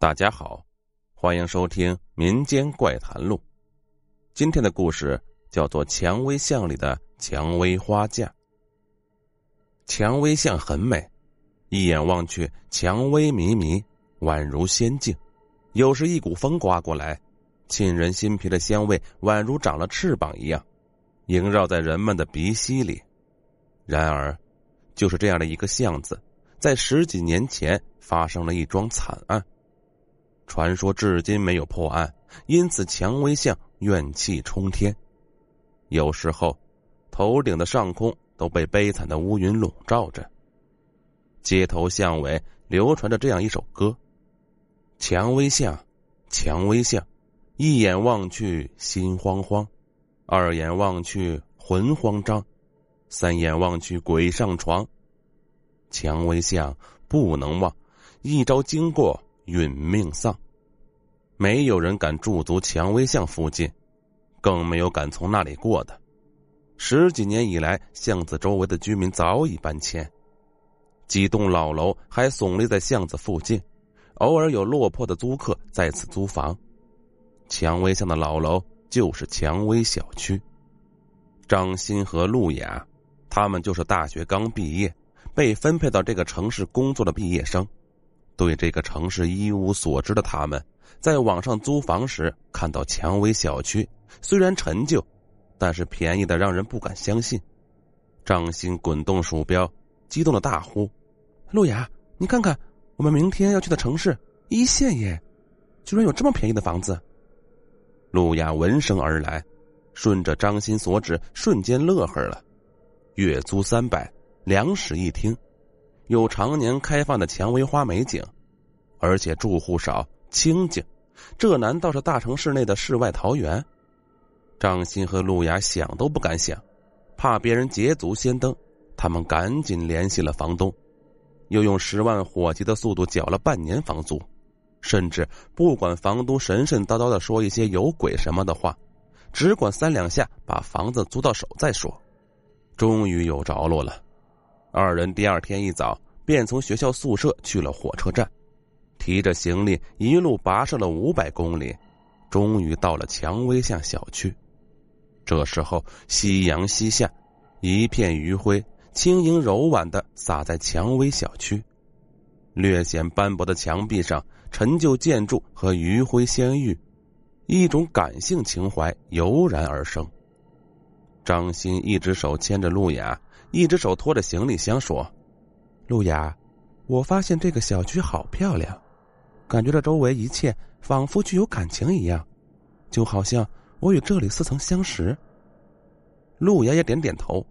大家好，欢迎收听《民间怪谈录》。今天的故事叫做《蔷薇巷里的蔷薇花架》。蔷薇巷很美，一眼望去，蔷薇迷迷，宛如仙境。有时一股风刮过来，沁人心脾的香味宛如长了翅膀一样，萦绕在人们的鼻息里。然而，就是这样的一个巷子，在十几年前发生了一桩惨案。传说至今没有破案，因此蔷薇巷怨气冲天。有时候，头顶的上空都被悲惨的乌云笼罩着。街头巷尾流传着这样一首歌：“蔷薇巷，蔷薇巷，一眼望去心慌慌，二眼望去魂慌张，三眼望去鬼上床。蔷薇巷不能忘，一朝经过。”殒命丧，没有人敢驻足蔷薇巷附近，更没有敢从那里过的。十几年以来，巷子周围的居民早已搬迁，几栋老楼还耸立在巷子附近，偶尔有落魄的租客在此租房。蔷薇巷的老楼就是蔷薇小区。张鑫和陆雅，他们就是大学刚毕业，被分配到这个城市工作的毕业生。对这个城市一无所知的他们，在网上租房时看到蔷薇小区，虽然陈旧，但是便宜的让人不敢相信。张鑫滚动鼠标，激动的大呼：“路亚，你看看，我们明天要去的城市一线耶，居然有这么便宜的房子！”路亚闻声而来，顺着张鑫所指，瞬间乐呵了。月租三百，两室一厅。有常年开放的蔷薇花美景，而且住户少清静，这难道是大城市内的世外桃源？张鑫和陆雅想都不敢想，怕别人捷足先登，他们赶紧联系了房东，又用十万火急的速度缴了半年房租，甚至不管房东神神叨叨的说一些有鬼什么的话，只管三两下把房子租到手再说。终于有着落了。二人第二天一早便从学校宿舍去了火车站，提着行李一路跋涉了五百公里，终于到了蔷薇巷小区。这时候夕阳西下，一片余晖轻盈柔婉的洒在蔷薇小区，略显斑驳的墙壁上，陈旧建筑和余晖相遇，一种感性情怀油然而生。张鑫一只手牵着路雅。一只手拖着行李箱说：“路雅，我发现这个小区好漂亮，感觉这周围一切仿佛具有感情一样，就好像我与这里似曾相识。”路亚也点点头。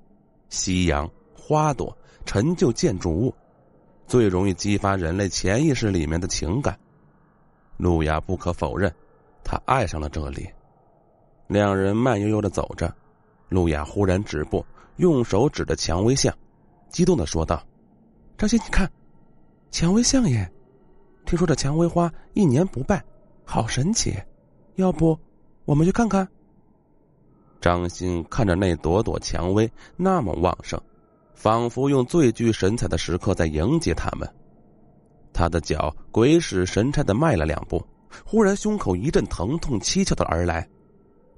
夕阳、花朵、陈旧建筑物，最容易激发人类潜意识里面的情感。路亚不可否认，他爱上了这里。两人慢悠悠的走着，路亚忽然止步。用手指着蔷薇巷，激动的说道：“张鑫，你看，蔷薇巷耶！听说这蔷薇花一年不败，好神奇！要不我们去看看？”张鑫看着那朵朵蔷薇那么旺盛，仿佛用最具神采的时刻在迎接他们。他的脚鬼使神差的迈了两步，忽然胸口一阵疼痛蹊跷的而来，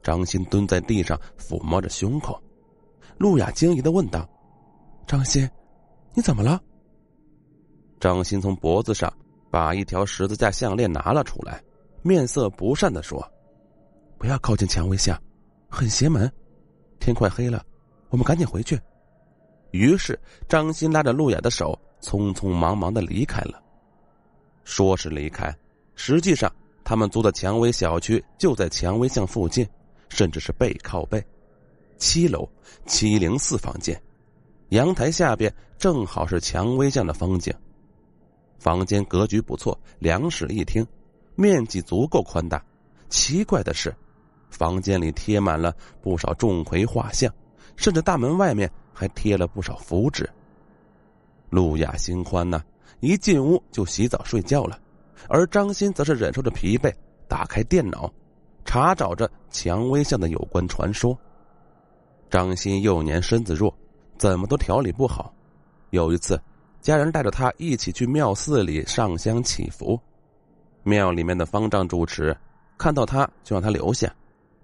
张鑫蹲在地上抚摸着胸口。路亚惊疑的问道：“张鑫，你怎么了？”张鑫从脖子上把一条十字架项链拿了出来，面色不善的说：“不要靠近蔷薇巷，很邪门。天快黑了，我们赶紧回去。”于是张鑫拉着路亚的手，匆匆忙忙的离开了。说是离开，实际上他们租的蔷薇小区就在蔷薇巷附近，甚至是背靠背。七楼七零四房间，阳台下边正好是蔷薇巷的风景。房间格局不错，两室一厅，面积足够宽大。奇怪的是，房间里贴满了不少钟馗画像，甚至大门外面还贴了不少符纸。路亚心宽呢，一进屋就洗澡睡觉了，而张鑫则是忍受着疲惫，打开电脑，查找着蔷薇巷的有关传说。张鑫幼年身子弱，怎么都调理不好。有一次，家人带着他一起去庙寺里上香祈福，庙里面的方丈主持看到他就让他留下，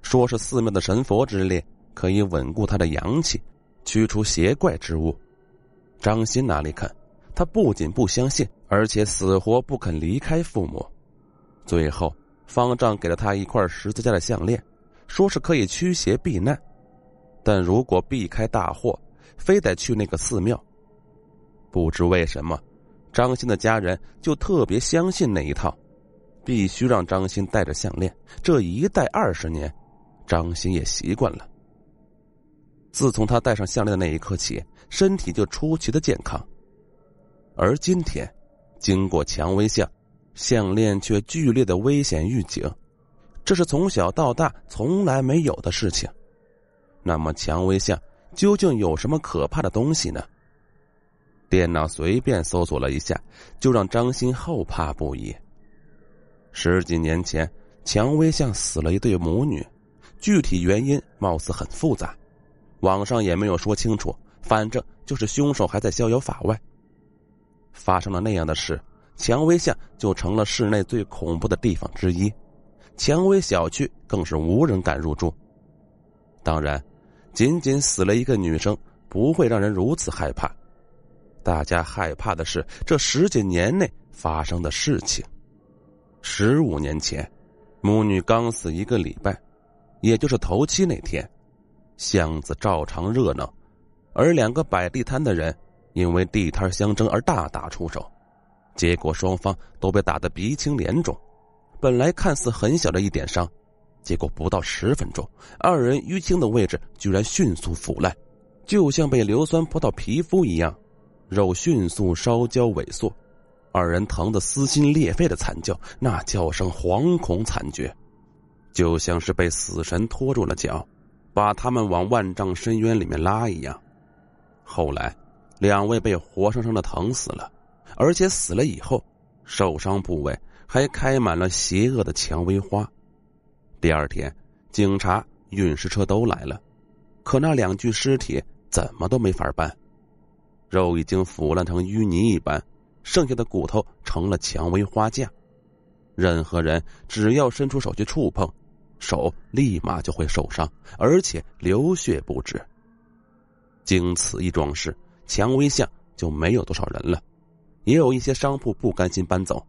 说是寺庙的神佛之力可以稳固他的阳气，驱除邪怪之物。张鑫哪里肯？他不仅不相信，而且死活不肯离开父母。最后，方丈给了他一块十字架的项链，说是可以驱邪避难，但如果避开大祸，非得去那个寺庙。不知为什么，张鑫的家人就特别相信那一套，必须让张鑫戴着项链。这一戴二十年，张鑫也习惯了。自从他戴上项链的那一刻起，身体就出奇的健康。而今天，经过蔷薇巷，项链却剧烈的危险预警，这是从小到大从来没有的事情。那么，蔷薇巷究竟有什么可怕的东西呢？电脑随便搜索了一下，就让张鑫后怕不已。十几年前，蔷薇巷死了一对母女，具体原因貌似很复杂，网上也没有说清楚，反正就是凶手还在逍遥法外。发生了那样的事，蔷薇巷就成了市内最恐怖的地方之一，蔷薇小区更是无人敢入住。当然，仅仅死了一个女生不会让人如此害怕，大家害怕的是这十几年内发生的事情。十五年前，母女刚死一个礼拜，也就是头七那天，巷子照常热闹，而两个摆地摊的人。因为地摊相争而大打出手，结果双方都被打得鼻青脸肿。本来看似很小的一点伤，结果不到十分钟，二人淤青的位置居然迅速腐烂，就像被硫酸泼到皮肤一样，肉迅速烧焦萎缩。二人疼得撕心裂肺的惨叫，那叫声惶恐惨绝，就像是被死神拖住了脚，把他们往万丈深渊里面拉一样。后来。两位被活生生的疼死了，而且死了以后，受伤部位还开满了邪恶的蔷薇花。第二天，警察、运尸车都来了，可那两具尸体怎么都没法办，肉已经腐烂成淤泥一般，剩下的骨头成了蔷薇花架。任何人只要伸出手去触碰，手立马就会受伤，而且流血不止。经此一桩事。蔷薇巷就没有多少人了，也有一些商铺不甘心搬走，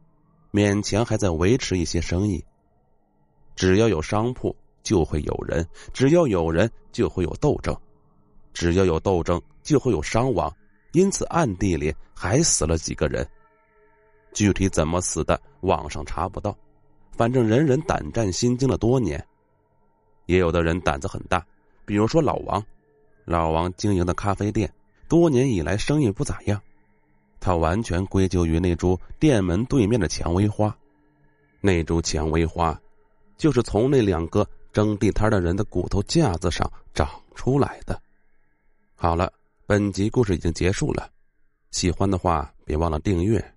勉强还在维持一些生意。只要有商铺，就会有人；只要有人，就会有斗争；只要有斗争，就会有伤亡。因此，暗地里还死了几个人。具体怎么死的，网上查不到。反正人人胆战心惊了多年。也有的人胆子很大，比如说老王，老王经营的咖啡店。多年以来生意不咋样，他完全归咎于那株店门对面的蔷薇花。那株蔷薇花，就是从那两个争地摊的人的骨头架子上长出来的。好了，本集故事已经结束了，喜欢的话别忘了订阅。